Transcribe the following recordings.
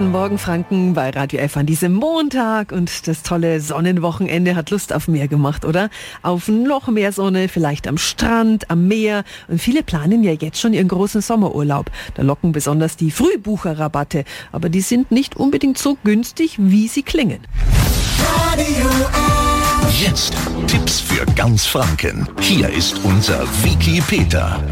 Guten Morgen Franken bei Radio F an diesem Montag und das tolle Sonnenwochenende hat Lust auf mehr gemacht, oder? Auf noch mehr Sonne, vielleicht am Strand, am Meer und viele planen ja jetzt schon ihren großen Sommerurlaub. Da locken besonders die Frühbucherrabatte, aber die sind nicht unbedingt so günstig, wie sie klingen. Jetzt Tipps für ganz Franken. Hier ist unser Wiki Peter.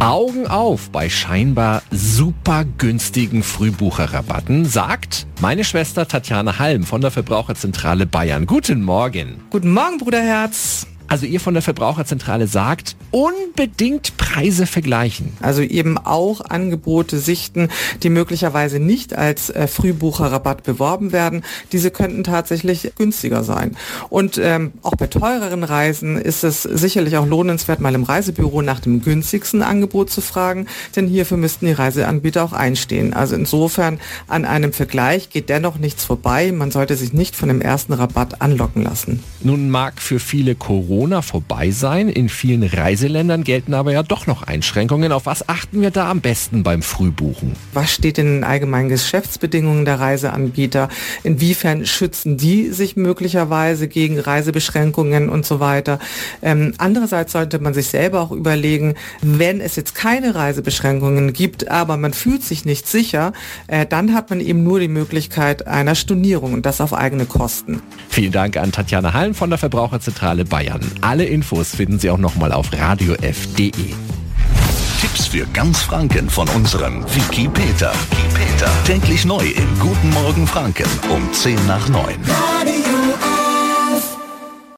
Augen auf bei scheinbar super günstigen Frühbucherrabatten, sagt meine Schwester Tatjana Halm von der Verbraucherzentrale Bayern. Guten Morgen. Guten Morgen, Bruderherz. Also ihr von der Verbraucherzentrale sagt, unbedingt Preise vergleichen. Also eben auch Angebote sichten, die möglicherweise nicht als äh, Frühbucherrabatt beworben werden. Diese könnten tatsächlich günstiger sein. Und ähm, auch bei teureren Reisen ist es sicherlich auch lohnenswert, mal im Reisebüro nach dem günstigsten Angebot zu fragen, denn hierfür müssten die Reiseanbieter auch einstehen. Also insofern an einem Vergleich geht dennoch nichts vorbei. Man sollte sich nicht von dem ersten Rabatt anlocken lassen. Nun mag für viele Corona vorbei sein. In vielen Reiseländern gelten aber ja doch noch Einschränkungen. Auf was achten wir da am besten beim Frühbuchen? Was steht in den allgemeinen Geschäftsbedingungen der Reiseanbieter? Inwiefern schützen die sich möglicherweise gegen Reisebeschränkungen und so weiter? Ähm, andererseits sollte man sich selber auch überlegen, wenn es jetzt keine Reisebeschränkungen gibt, aber man fühlt sich nicht sicher, äh, dann hat man eben nur die Möglichkeit einer Stornierung und das auf eigene Kosten. Vielen Dank an Tatjana Hallen von der Verbraucherzentrale Bayern. Alle Infos finden Sie auch nochmal auf radiof.de. Tipps für ganz Franken von unserem Wiki Peter. Wiki Peter. Täglich neu im Guten Morgen Franken um 10 nach 9. Radio